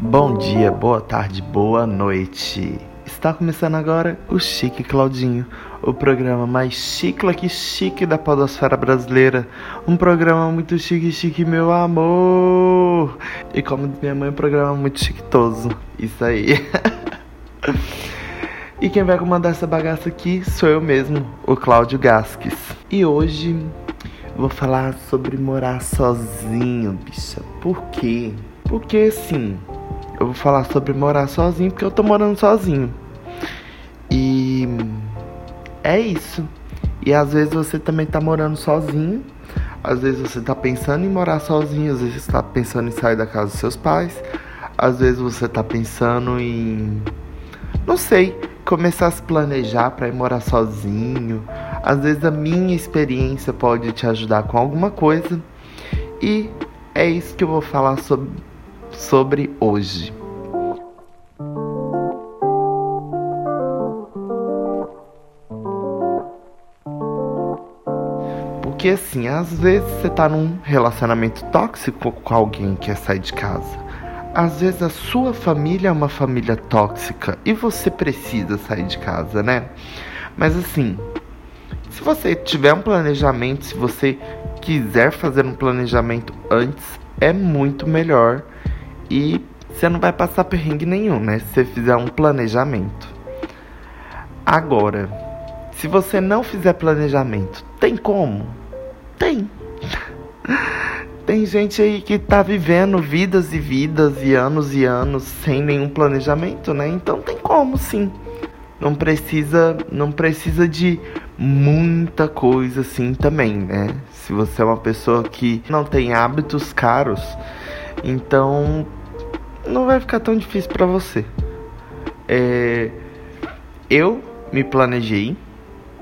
Bom dia, boa tarde, boa noite. Está começando agora o Chique Claudinho, o programa mais chique que chique da podosfera brasileira. Um programa muito chique, chique, meu amor. E como minha mãe, um programa muito chiquetoso. Isso aí. e quem vai comandar essa bagaça aqui sou eu mesmo, o Cláudio Gasques. E hoje vou falar sobre morar sozinho, bicha. Por quê? Porque assim, eu vou falar sobre morar sozinho porque eu tô morando sozinho. E é isso. E às vezes você também tá morando sozinho. Às vezes você tá pensando em morar sozinho, às vezes você tá pensando em sair da casa dos seus pais. Às vezes você tá pensando em não sei, começar a se planejar para ir morar sozinho. Às vezes a minha experiência pode te ajudar com alguma coisa. E é isso que eu vou falar sobre sobre hoje. Porque assim, às vezes você tá num relacionamento tóxico com alguém que quer sair de casa. Às vezes a sua família é uma família tóxica e você precisa sair de casa, né? Mas assim, se você tiver um planejamento, se você quiser fazer um planejamento antes, é muito melhor e você não vai passar perrengue nenhum, né? Se você fizer um planejamento. Agora, se você não fizer planejamento, tem como? Tem. Tem gente aí que tá vivendo vidas e vidas e anos e anos sem nenhum planejamento, né? Então tem como sim. Não precisa, não precisa de muita coisa assim também, né? Se você é uma pessoa que não tem hábitos caros, então não vai ficar tão difícil para você. É, eu me planejei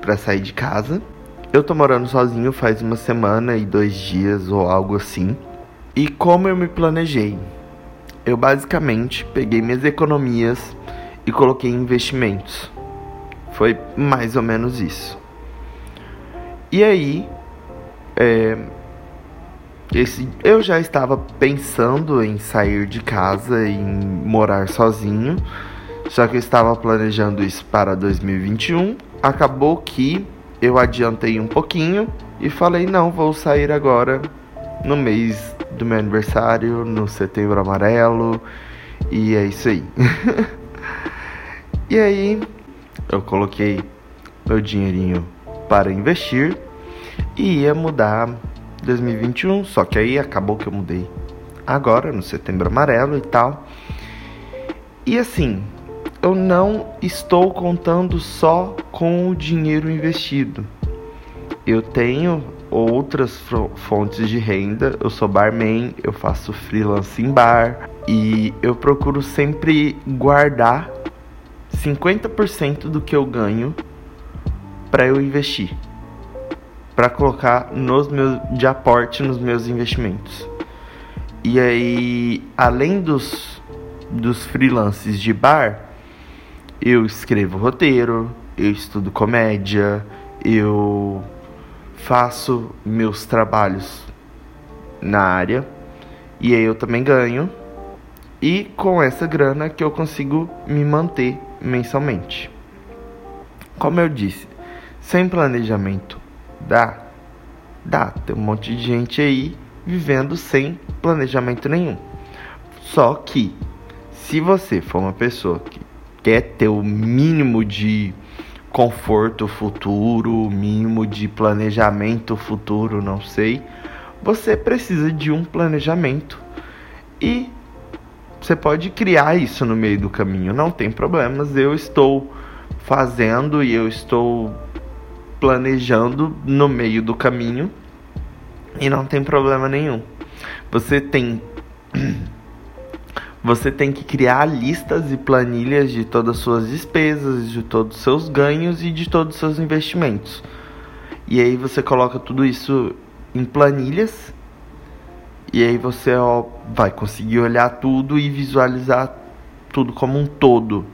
para sair de casa. Eu tô morando sozinho faz uma semana e dois dias ou algo assim. E como eu me planejei? Eu basicamente peguei minhas economias e coloquei investimentos. Foi mais ou menos isso. E aí, é, esse, eu já estava pensando em sair de casa, em morar sozinho, só que eu estava planejando isso para 2021. Acabou que eu adiantei um pouquinho e falei: não, vou sair agora no mês do meu aniversário, no setembro amarelo, e é isso aí. e aí eu coloquei meu dinheirinho para investir e ia mudar 2021, só que aí acabou que eu mudei agora no setembro amarelo e tal. E assim, eu não estou contando só com o dinheiro investido. Eu tenho outras fontes de renda. Eu sou barman, eu faço freelance em bar e eu procuro sempre guardar 50% do que eu ganho para eu investir para colocar nos meus de aporte nos meus investimentos. E aí, além dos dos freelances de bar, eu escrevo roteiro, eu estudo comédia, eu faço meus trabalhos na área e aí eu também ganho. E com essa grana que eu consigo me manter mensalmente. Como eu disse, sem planejamento Dá. Dá. Tem um monte de gente aí vivendo sem planejamento nenhum. Só que, se você for uma pessoa que quer ter o mínimo de conforto futuro, mínimo de planejamento futuro, não sei, você precisa de um planejamento e você pode criar isso no meio do caminho, não tem problemas. Eu estou fazendo e eu estou planejando no meio do caminho e não tem problema nenhum. Você tem você tem que criar listas e planilhas de todas as suas despesas, de todos os seus ganhos e de todos os seus investimentos. E aí você coloca tudo isso em planilhas e aí você ó, vai conseguir olhar tudo e visualizar tudo como um todo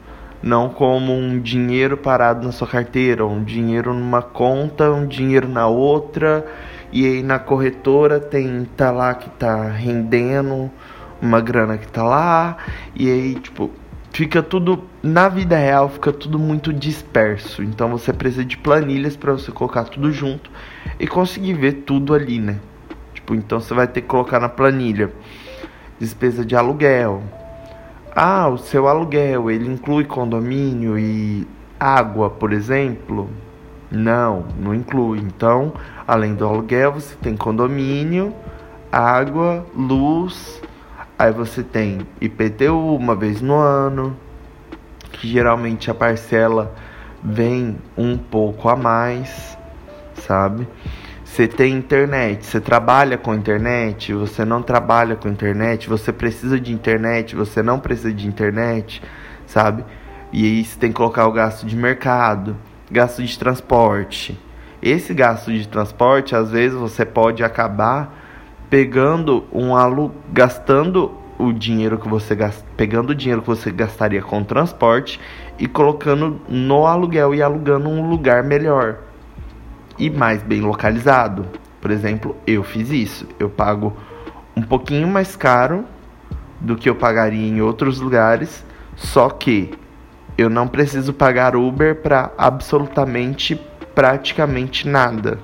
não como um dinheiro parado na sua carteira, um dinheiro numa conta, um dinheiro na outra, e aí na corretora tem tá lá que tá rendendo uma grana que tá lá, e aí tipo fica tudo na vida real fica tudo muito disperso. Então você precisa de planilhas para você colocar tudo junto e conseguir ver tudo ali, né? Tipo, então você vai ter que colocar na planilha despesa de aluguel. Ah, o seu aluguel, ele inclui condomínio e água, por exemplo? Não, não inclui. Então, além do aluguel, você tem condomínio, água, luz, Aí você tem IPTU uma vez no ano, que geralmente a parcela vem um pouco a mais, sabe? Você tem internet, você trabalha com internet, você não trabalha com internet, você precisa de internet, você não precisa de internet, sabe? E aí você tem que colocar o gasto de mercado, gasto de transporte. Esse gasto de transporte, às vezes você pode acabar pegando um alu gastando o dinheiro que você gast... pegando o dinheiro que você gastaria com transporte e colocando no aluguel e alugando um lugar melhor e mais bem localizado. Por exemplo, eu fiz isso. Eu pago um pouquinho mais caro do que eu pagaria em outros lugares, só que eu não preciso pagar Uber para absolutamente praticamente nada.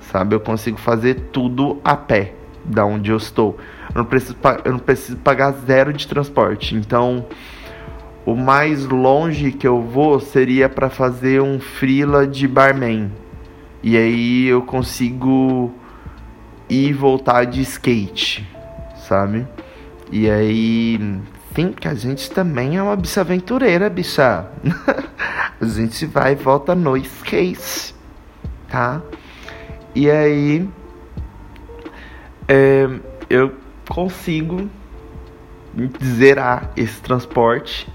Sabe? Eu consigo fazer tudo a pé da onde eu estou. Eu não preciso, eu não preciso pagar zero de transporte. Então, o mais longe que eu vou seria para fazer um freela de barman. E aí eu consigo ir e voltar de skate, sabe? E aí, sim, que a gente também é uma bicha aventureira, bicha. a gente vai e volta no skate, tá? E aí, é, eu consigo zerar esse transporte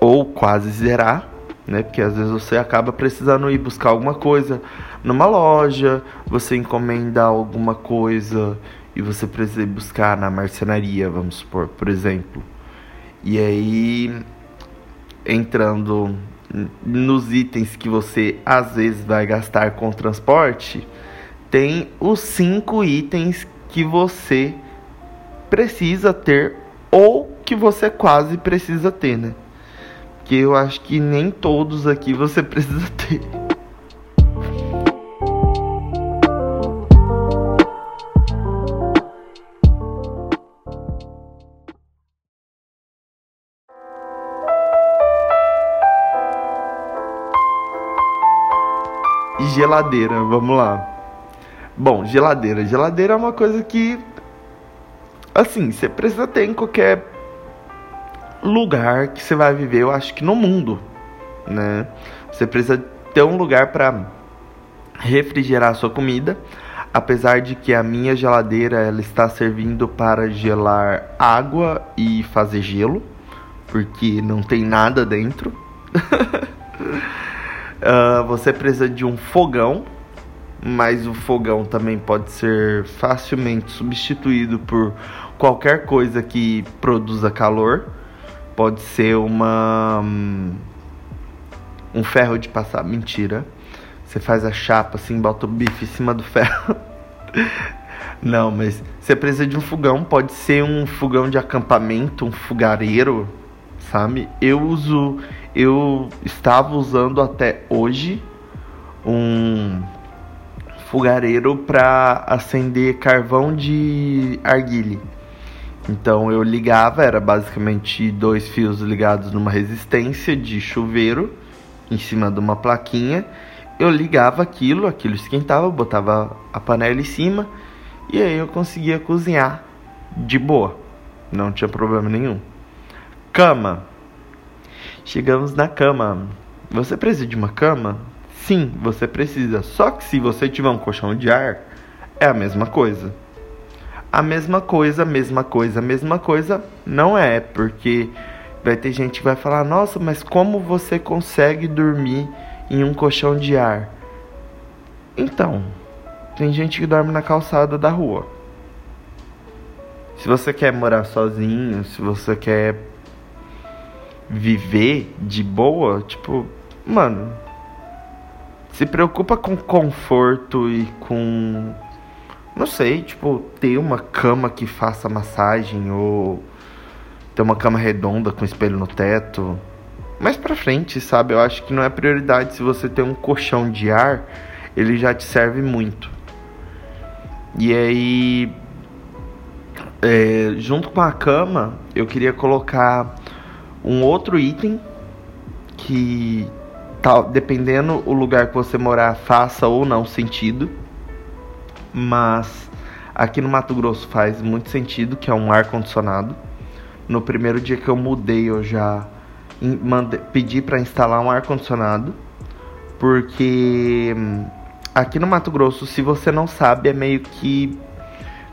ou quase zerar, né? Porque às vezes você acaba precisando ir buscar alguma coisa numa loja, você encomenda alguma coisa e você precisa ir buscar na marcenaria, vamos supor, por exemplo. E aí entrando nos itens que você às vezes vai gastar com transporte, tem os cinco itens que você precisa ter ou que você quase precisa ter, né? Que eu acho que nem todos aqui você precisa ter. geladeira, vamos lá. Bom, geladeira. Geladeira é uma coisa que. Assim, você precisa ter em qualquer lugar que você vai viver, eu acho que no mundo, né? Você precisa ter um lugar para refrigerar a sua comida, apesar de que a minha geladeira ela está servindo para gelar água e fazer gelo, porque não tem nada dentro. uh, você precisa de um fogão mas o fogão também pode ser facilmente substituído por qualquer coisa que produza calor. Pode ser uma um ferro de passar, mentira. Você faz a chapa assim, bota o bife em cima do ferro. Não, mas você precisa de um fogão, pode ser um fogão de acampamento, um fogareiro, sabe? Eu uso, eu estava usando até hoje um fogareiro para acender carvão de arguile. Então eu ligava, era basicamente dois fios ligados numa resistência de chuveiro em cima de uma plaquinha. Eu ligava aquilo, aquilo esquentava, botava a panela em cima e aí eu conseguia cozinhar de boa. Não tinha problema nenhum. Cama. Chegamos na cama. Você precisa de uma cama? Sim, você precisa. Só que se você tiver um colchão de ar, é a mesma coisa. A mesma coisa, mesma coisa, mesma coisa não é, porque vai ter gente que vai falar: "Nossa, mas como você consegue dormir em um colchão de ar?" Então, tem gente que dorme na calçada da rua. Se você quer morar sozinho, se você quer viver de boa, tipo, mano, se preocupa com conforto e com não sei, tipo, ter uma cama que faça massagem ou ter uma cama redonda com espelho no teto. Mais pra frente, sabe? Eu acho que não é prioridade se você tem um colchão de ar, ele já te serve muito. E aí, é, junto com a cama, eu queria colocar um outro item que, tá, dependendo o lugar que você morar, faça ou não sentido mas aqui no Mato Grosso faz muito sentido, que é um ar condicionado. No primeiro dia que eu mudei, eu já mandei, pedi para instalar um ar condicionado, porque aqui no Mato Grosso, se você não sabe, é meio que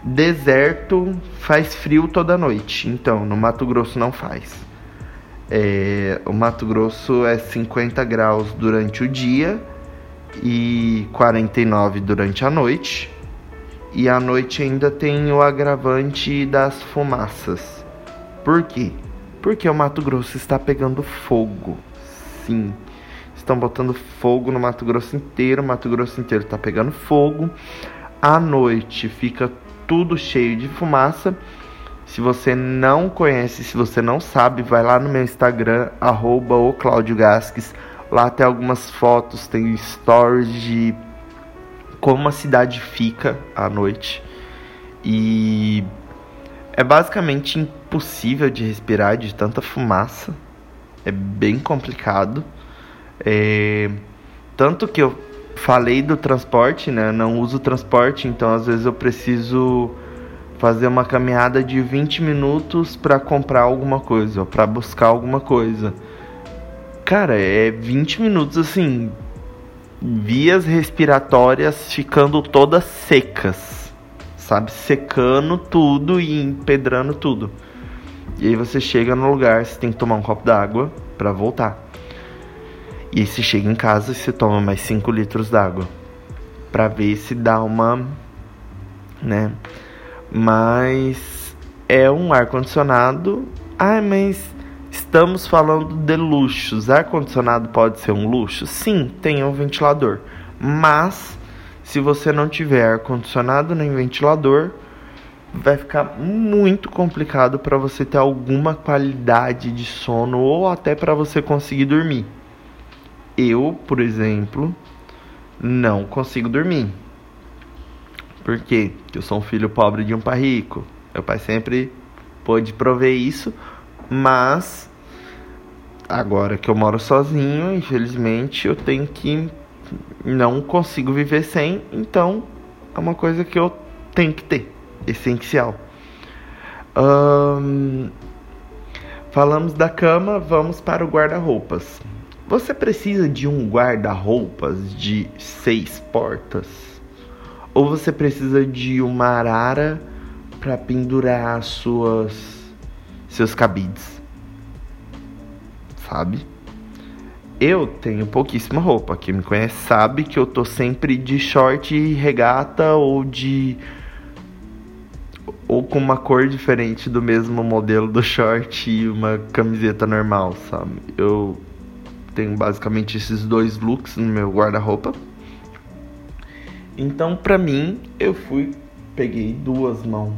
deserto, faz frio toda noite. Então, no Mato Grosso não faz. É, o Mato Grosso é 50 graus durante o dia e 49 durante a noite. E à noite ainda tem o agravante das fumaças. Por quê? Porque o Mato Grosso está pegando fogo. Sim. Estão botando fogo no Mato Grosso inteiro. O Mato Grosso inteiro está pegando fogo. À noite fica tudo cheio de fumaça. Se você não conhece, se você não sabe, vai lá no meu Instagram, arroba o Claudio Gasques. Lá tem algumas fotos, tem stories de como a cidade fica à noite. E é basicamente impossível de respirar de tanta fumaça. É bem complicado. É... Tanto que eu falei do transporte, né? Não uso transporte, então às vezes eu preciso fazer uma caminhada de 20 minutos para comprar alguma coisa, para buscar alguma coisa. Cara, é 20 minutos assim, vias respiratórias ficando todas secas, sabe? Secando tudo e empedrando tudo. E aí você chega no lugar, você tem que tomar um copo d'água para voltar. E aí você chega em casa e você toma mais 5 litros d'água. Pra ver se dá uma. né? Mas é um ar-condicionado. Ah, mas Estamos falando de luxos. Ar-condicionado pode ser um luxo? Sim, tem um ventilador. Mas, se você não tiver ar-condicionado nem ventilador, vai ficar muito complicado para você ter alguma qualidade de sono ou até para você conseguir dormir. Eu, por exemplo, não consigo dormir. Por quê? Porque eu sou um filho pobre de um pai rico. Meu pai sempre pôde prover isso mas agora que eu moro sozinho, infelizmente eu tenho que não consigo viver sem, então é uma coisa que eu tenho que ter, essencial. falamos da cama, vamos para o guarda-roupas. Você precisa de um guarda-roupas de seis portas? Ou você precisa de uma arara para pendurar as suas seus cabides. Sabe? Eu tenho pouquíssima roupa. Quem me conhece sabe que eu tô sempre de short e regata ou de. ou com uma cor diferente do mesmo modelo do short e uma camiseta normal, sabe? Eu tenho basicamente esses dois looks no meu guarda-roupa. Então, pra mim, eu fui, peguei duas mãos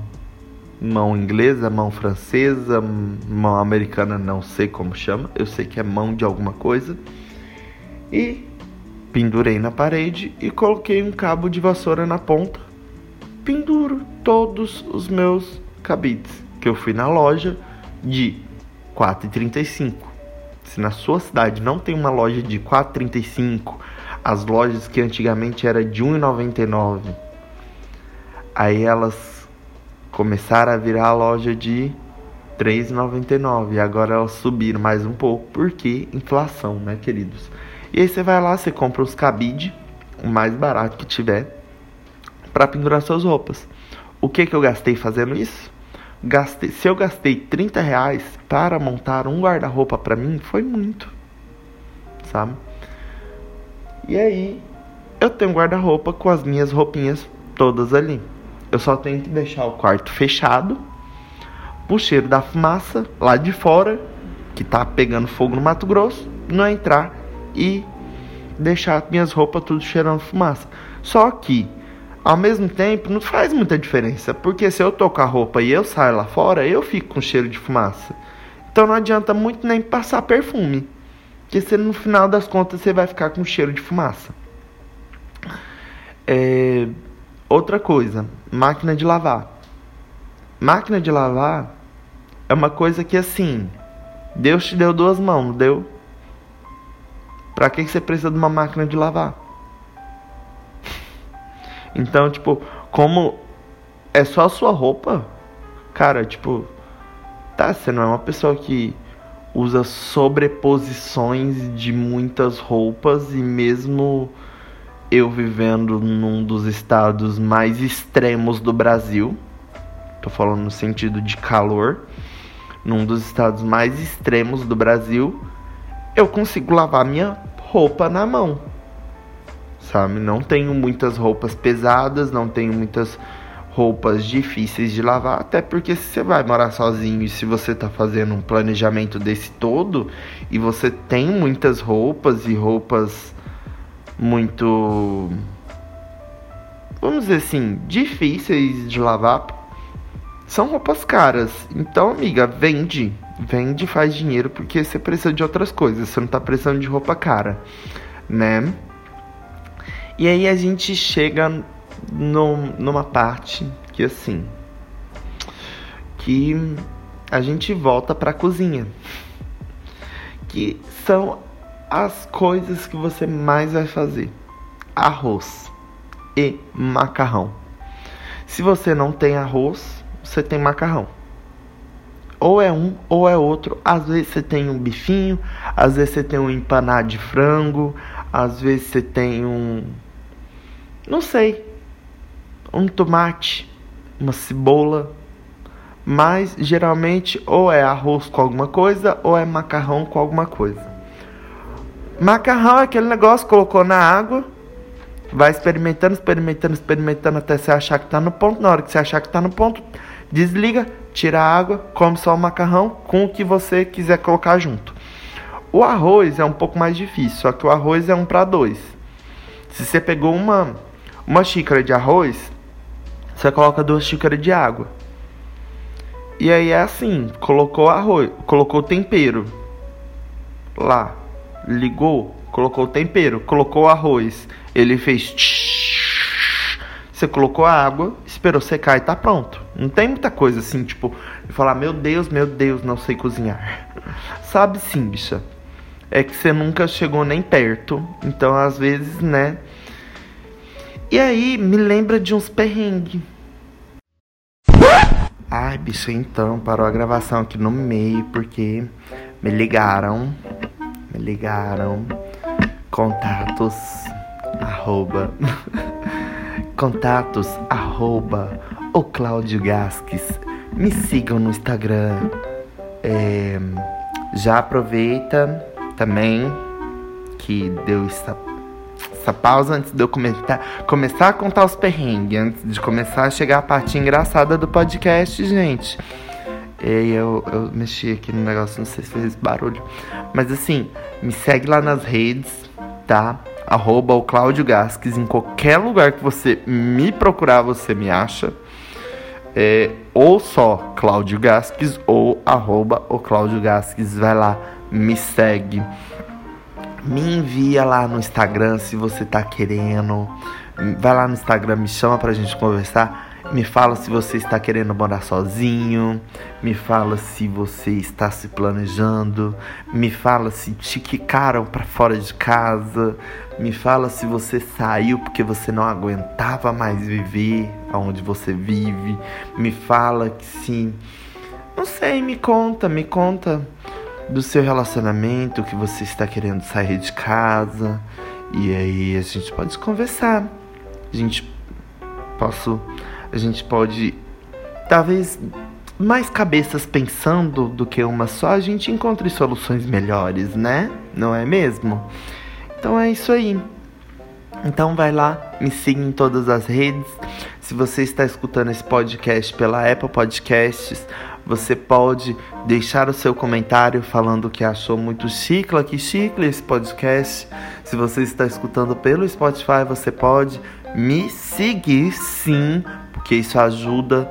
mão inglesa, mão francesa, mão americana, não sei como chama, eu sei que é mão de alguma coisa. E pendurei na parede e coloquei um cabo de vassoura na ponta. Penduro todos os meus cabides que eu fui na loja de 4,35. Se na sua cidade não tem uma loja de 4,35, as lojas que antigamente era de 1,99, aí elas começaram a virar a loja de 3,99 e agora elas subiram mais um pouco porque inflação, né, queridos? E aí você vai lá, você compra os cabide, o mais barato que tiver, para pendurar suas roupas. O que que eu gastei fazendo isso? Gastei, se eu gastei 30 reais para montar um guarda-roupa para mim, foi muito, sabe? E aí eu tenho guarda-roupa com as minhas roupinhas todas ali. Eu só tenho que deixar o quarto fechado, o cheiro da fumaça lá de fora que tá pegando fogo no Mato Grosso, não entrar e deixar minhas roupas tudo cheirando fumaça. Só que, ao mesmo tempo, não faz muita diferença, porque se eu tô com a roupa e eu saio lá fora, eu fico com cheiro de fumaça. Então não adianta muito nem passar perfume, porque se no final das contas você vai ficar com cheiro de fumaça. É... Outra coisa, máquina de lavar. Máquina de lavar é uma coisa que assim, Deus te deu duas mãos, deu? Pra que você precisa de uma máquina de lavar? Então, tipo, como é só a sua roupa, cara, tipo, tá, você não é uma pessoa que usa sobreposições de muitas roupas e mesmo eu vivendo num dos estados mais extremos do Brasil, tô falando no sentido de calor, num dos estados mais extremos do Brasil, eu consigo lavar minha roupa na mão. Sabe? Não tenho muitas roupas pesadas, não tenho muitas roupas difíceis de lavar, até porque se você vai morar sozinho e se você tá fazendo um planejamento desse todo e você tem muitas roupas e roupas muito vamos dizer assim, difíceis de lavar, são roupas caras. Então, amiga, vende. Vende faz dinheiro porque você precisa de outras coisas. Você não tá precisando de roupa cara, né? E aí a gente chega numa parte que assim. Que a gente volta pra cozinha. Que são as coisas que você mais vai fazer: arroz e macarrão. Se você não tem arroz, você tem macarrão. Ou é um ou é outro. Às vezes você tem um bifinho, às vezes você tem um empanado de frango, às vezes você tem um. Não sei. Um tomate, uma cebola. Mas geralmente ou é arroz com alguma coisa ou é macarrão com alguma coisa. Macarrão é aquele negócio, colocou na água, vai experimentando, experimentando, experimentando até você achar que tá no ponto. Na hora que você achar que tá no ponto, desliga, tira a água, come só o macarrão com o que você quiser colocar junto. O arroz é um pouco mais difícil, só que o arroz é um para dois. Se você pegou uma, uma xícara de arroz, você coloca duas xícaras de água. E aí é assim, colocou arroz, colocou tempero lá, ligou, colocou o tempero, colocou o arroz, ele fez você colocou a água, esperou secar e tá pronto. Não tem muita coisa assim, tipo, falar, meu Deus, meu Deus, não sei cozinhar. Sabe sim, bicha. É que você nunca chegou nem perto. Então, às vezes, né? E aí, me lembra de uns perrengues. Ai, bicha, então, parou a gravação aqui no meio, porque me ligaram. Me ligaram. Contatos. Arroba. Contatos. Arroba o Cláudio Gasques. Me sigam no Instagram. É, já aproveita também que deu essa, essa pausa antes de eu comentar, começar a contar os perrengues, antes de começar a chegar a parte engraçada do podcast, gente. E eu, eu mexi aqui no negócio, não sei se fez barulho. Mas assim, me segue lá nas redes, tá? Arroba o Gasques. Em qualquer lugar que você me procurar, você me acha é, ou só Cláudio Gasques ou arroba o Gasques. Vai lá, me segue. Me envia lá no Instagram se você tá querendo. Vai lá no Instagram, me chama pra gente conversar. Me fala se você está querendo morar sozinho. Me fala se você está se planejando. Me fala se te quicaram para fora de casa. Me fala se você saiu porque você não aguentava mais viver onde você vive. Me fala que sim. Não sei, me conta, me conta do seu relacionamento, que você está querendo sair de casa. E aí a gente pode conversar. A gente posso a gente pode talvez mais cabeças pensando do que uma só, a gente encontre soluções melhores, né? Não é mesmo? Então é isso aí. Então vai lá, me siga em todas as redes. Se você está escutando esse podcast pela Apple Podcasts, Você pode deixar o seu comentário falando que achou muito chicle, que chicle esse podcast. Se você está escutando pelo Spotify, você pode me seguir sim, porque isso ajuda.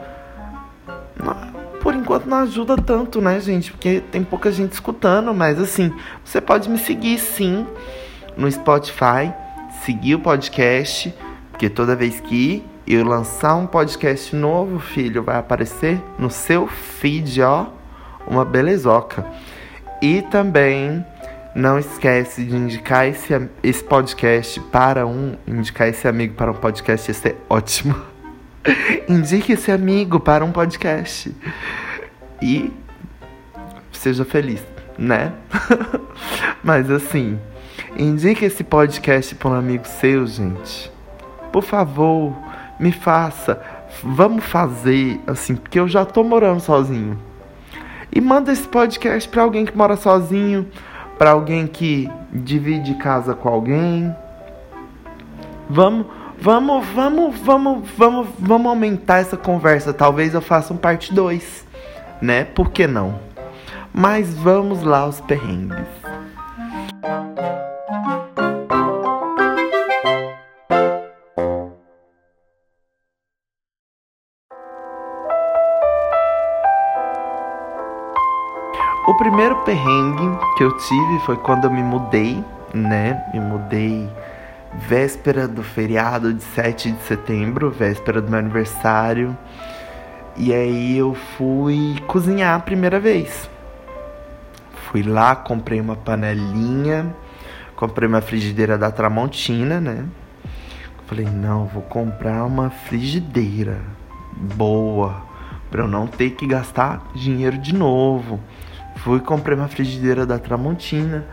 Por enquanto não ajuda tanto, né, gente? Porque tem pouca gente escutando, mas assim, você pode me seguir sim no Spotify, seguir o podcast, porque toda vez que eu lançar um podcast novo, filho, vai aparecer no seu feed, ó, uma belezoca. E também não esquece de indicar esse, esse podcast para um. Indicar esse amigo para um podcast, isso é ótimo. Indique esse amigo para um podcast. E seja feliz, né? Mas assim, indique esse podcast para um amigo seu, gente. Por favor, me faça, vamos fazer assim, porque eu já tô morando sozinho. E manda esse podcast para alguém que mora sozinho, para alguém que divide casa com alguém. Vamos, vamos, vamos, vamos, vamos, vamos aumentar essa conversa. Talvez eu faça um parte 2, né? Por que não? Mas vamos lá aos perrengues. O primeiro perrengue que eu tive foi quando eu me mudei, né? Me mudei véspera do feriado de 7 de setembro, véspera do meu aniversário. E aí eu fui cozinhar a primeira vez. Fui lá, comprei uma panelinha, comprei uma frigideira da Tramontina, né? Falei, não, vou comprar uma frigideira boa, para eu não ter que gastar dinheiro de novo. Fui comprei uma frigideira da Tramontina.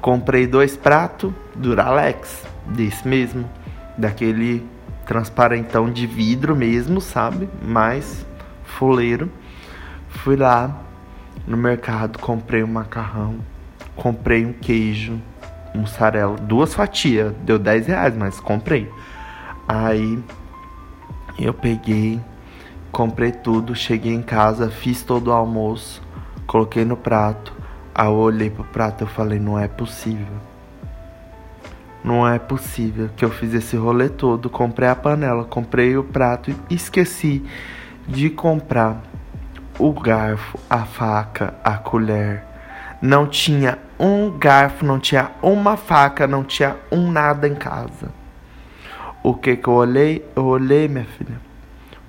Comprei dois pratos Duralex, desse mesmo, daquele transparentão de vidro mesmo, sabe? Mais fuleiro. Fui lá no mercado, comprei um macarrão, comprei um queijo, mussarela, duas fatias, deu 10 reais, mas comprei. Aí eu peguei, comprei tudo, cheguei em casa, fiz todo o almoço Coloquei no prato. Eu olhei pro prato e falei, não é possível. Não é possível que eu fiz esse rolê todo. Comprei a panela, comprei o prato e esqueci de comprar o garfo, a faca, a colher. Não tinha um garfo, não tinha uma faca, não tinha um nada em casa. O que que eu olhei? Eu olhei, minha filha,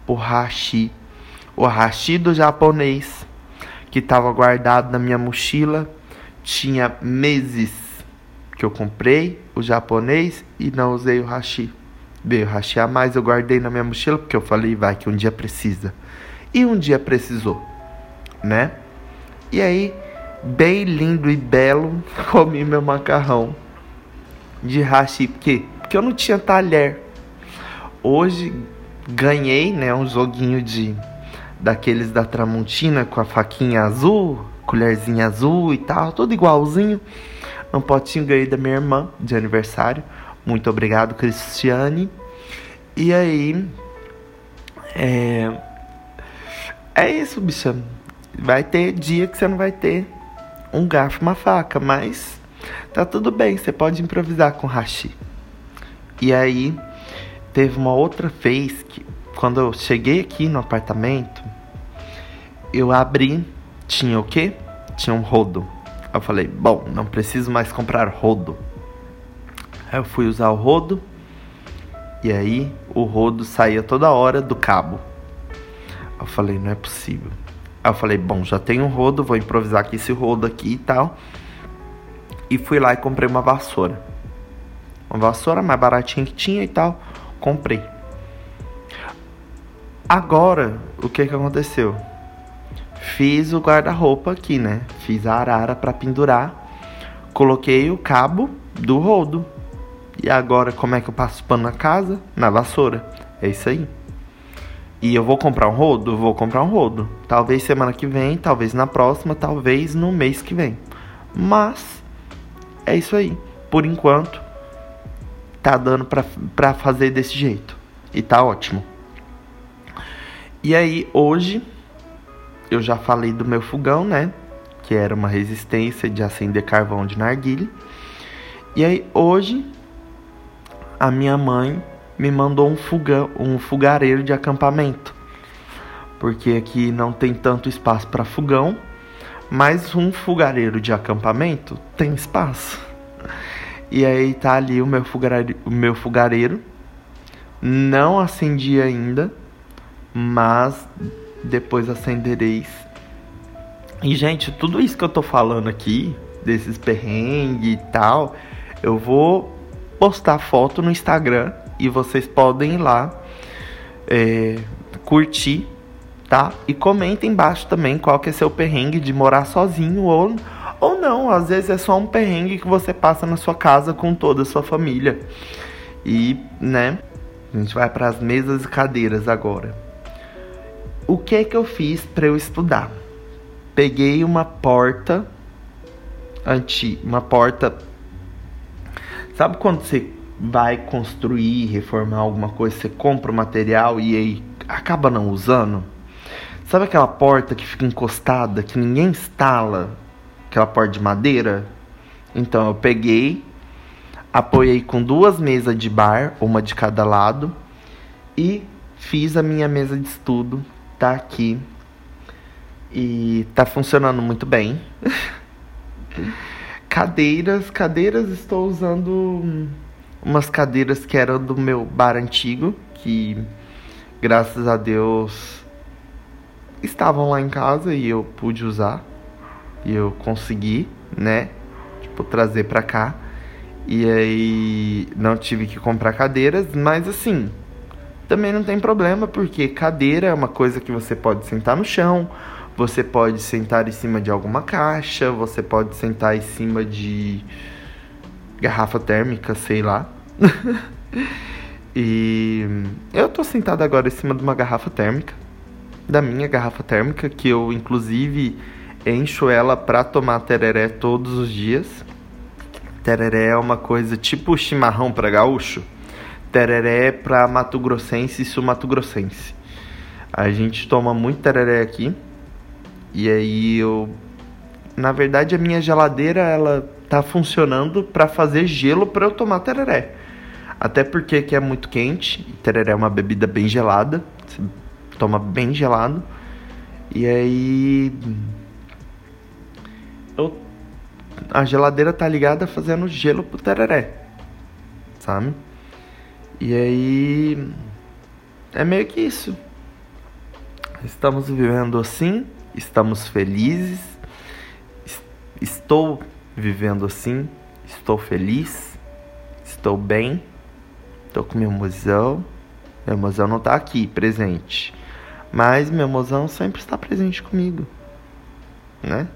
o hashi. O hashi do japonês que estava guardado na minha mochila. Tinha meses que eu comprei o japonês e não usei o hashi. Veio hashi a mais, eu guardei na minha mochila porque eu falei, vai que um dia precisa. E um dia precisou, né? E aí, bem lindo e belo, comi meu macarrão de hashi. Por quê? Porque eu não tinha talher. Hoje ganhei, né, um joguinho de daqueles da Tramontina com a faquinha azul, colherzinha azul e tal, tudo igualzinho. Um potinho ganhei da minha irmã de aniversário. Muito obrigado, Cristiane. E aí. É. É isso, bicha. Vai ter dia que você não vai ter um garfo, uma faca, mas tá tudo bem, você pode improvisar com hashi. E aí, teve uma outra vez que, quando eu cheguei aqui no apartamento, eu abri, tinha o quê? Tinha um rodo. Eu falei, bom, não preciso mais comprar rodo. Aí eu fui usar o rodo e aí o rodo saía toda hora do cabo. Eu falei, não é possível. Aí eu falei, bom, já tenho um rodo, vou improvisar aqui esse rodo aqui e tal. E fui lá e comprei uma vassoura. Uma vassoura mais baratinha que tinha e tal. Comprei. Agora, o que que aconteceu? Fiz o guarda-roupa aqui, né? Fiz a arara para pendurar. Coloquei o cabo do rodo. E agora, como é que eu passo pano na casa? Na vassoura. É isso aí. E eu vou comprar um rodo? Vou comprar um rodo. Talvez semana que vem, talvez na próxima, talvez no mês que vem. Mas é isso aí. Por enquanto, tá dando pra, pra fazer desse jeito. E tá ótimo. E aí, hoje eu já falei do meu fogão, né? Que era uma resistência de acender carvão de narguilha. E aí hoje a minha mãe me mandou um fogão, um fogareiro de acampamento. Porque aqui não tem tanto espaço para fogão, mas um fogareiro de acampamento tem espaço. E aí tá ali o meu fogareiro, o meu fogareiro. Não acendi ainda, mas depois acendereis. E gente, tudo isso que eu tô falando aqui, desses perrengues e tal, eu vou postar foto no Instagram e vocês podem ir lá é, curtir, tá? E comenta embaixo também qual que é seu perrengue de morar sozinho ou, ou não. Às vezes é só um perrengue que você passa na sua casa com toda a sua família. E, né? A gente vai para as mesas e cadeiras agora. O que é que eu fiz para eu estudar? Peguei uma porta anti, uma porta Sabe quando você vai construir, reformar alguma coisa, você compra o material e aí acaba não usando? Sabe aquela porta que fica encostada, que ninguém instala? Aquela porta de madeira? Então eu peguei, apoiei com duas mesas de bar, uma de cada lado, e fiz a minha mesa de estudo. Tá aqui. E tá funcionando muito bem. Cadeiras, cadeiras, estou usando umas cadeiras que eram do meu bar antigo, que graças a Deus estavam lá em casa e eu pude usar. E eu consegui, né? Tipo, trazer pra cá. E aí não tive que comprar cadeiras, mas assim, também não tem problema, porque cadeira é uma coisa que você pode sentar no chão, você pode sentar em cima de alguma caixa, você pode sentar em cima de garrafa térmica, sei lá. e eu tô sentado agora em cima de uma garrafa térmica, da minha garrafa térmica, que eu inclusive encho ela pra tomar tereré todos os dias. Tereré é uma coisa tipo chimarrão para gaúcho. Tereré pra Mato Grossense e Sul Mato Grossense. A gente toma muito tereré aqui. E aí eu na verdade a minha geladeira ela tá funcionando para fazer gelo para eu tomar tereré. Até porque aqui é muito quente, tereré é uma bebida bem gelada, você toma bem gelado. E aí eu a geladeira tá ligada fazendo gelo pro tereré. Sabe? E aí é meio que isso. Estamos vivendo assim estamos felizes, estou vivendo assim, estou feliz, estou bem, estou com meu mozão. Meu mozão não está aqui presente, mas meu mozão sempre está presente comigo, né?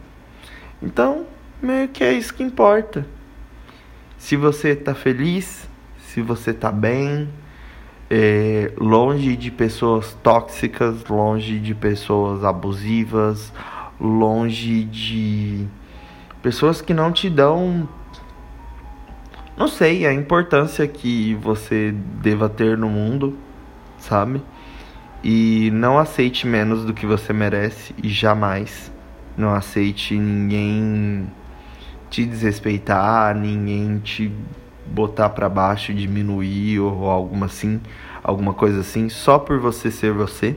Então, meio que é isso que importa. Se você está feliz, se você está bem, é, longe de pessoas tóxicas, longe de pessoas abusivas, longe de pessoas que não te dão, não sei, a importância que você deva ter no mundo, sabe? E não aceite menos do que você merece e jamais não aceite ninguém te desrespeitar, ninguém te botar para baixo, diminuir ou alguma assim, alguma coisa assim, só por você ser você.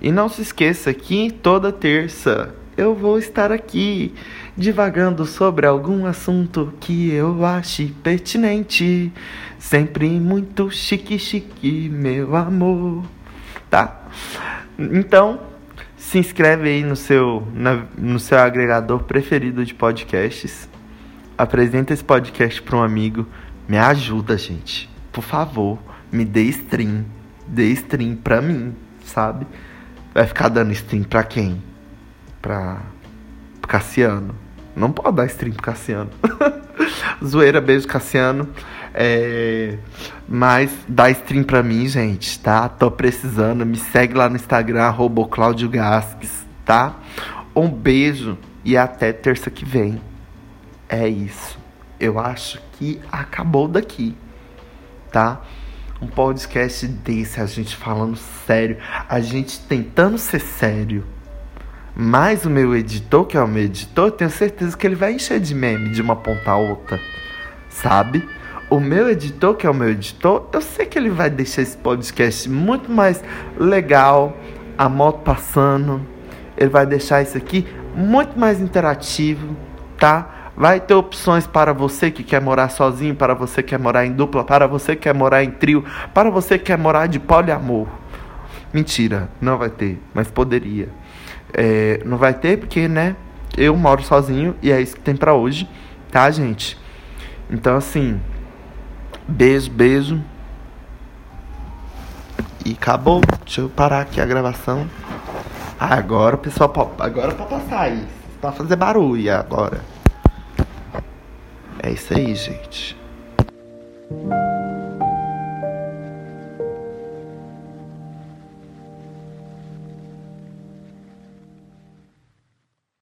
E não se esqueça que toda terça eu vou estar aqui divagando sobre algum assunto que eu ache pertinente, sempre muito chique chique, meu amor, tá? Então, se inscreve aí no seu, na, no seu agregador preferido de podcasts apresenta esse podcast para um amigo. Me ajuda, gente. Por favor, me dê stream. Dê stream pra mim, sabe? Vai ficar dando stream pra quem? Pra Cassiano. Não pode dar stream pro Cassiano. Zoeira, beijo, Cassiano. É... Mas dá stream pra mim, gente, tá? Tô precisando. Me segue lá no Instagram, arroba Gasques, tá? Um beijo e até terça que vem é isso. Eu acho que acabou daqui, tá? Um podcast desse, a gente falando sério, a gente tentando ser sério, Mas o meu editor, que é o meu editor, eu tenho certeza que ele vai encher de meme de uma ponta a outra. Sabe? O meu editor, que é o meu editor, eu sei que ele vai deixar esse podcast muito mais legal, a moto passando. Ele vai deixar isso aqui muito mais interativo, tá? Vai ter opções para você que quer morar sozinho, para você que quer morar em dupla, para você que quer morar em trio, para você que quer morar de poliamor. Mentira, não vai ter, mas poderia. É, não vai ter porque, né? Eu moro sozinho e é isso que tem para hoje, tá, gente? Então, assim, beijo, beijo. E acabou. Deixa eu parar aqui a gravação. Agora pessoal agora é pra passar aí. Pra fazer barulho agora. É isso aí, gente.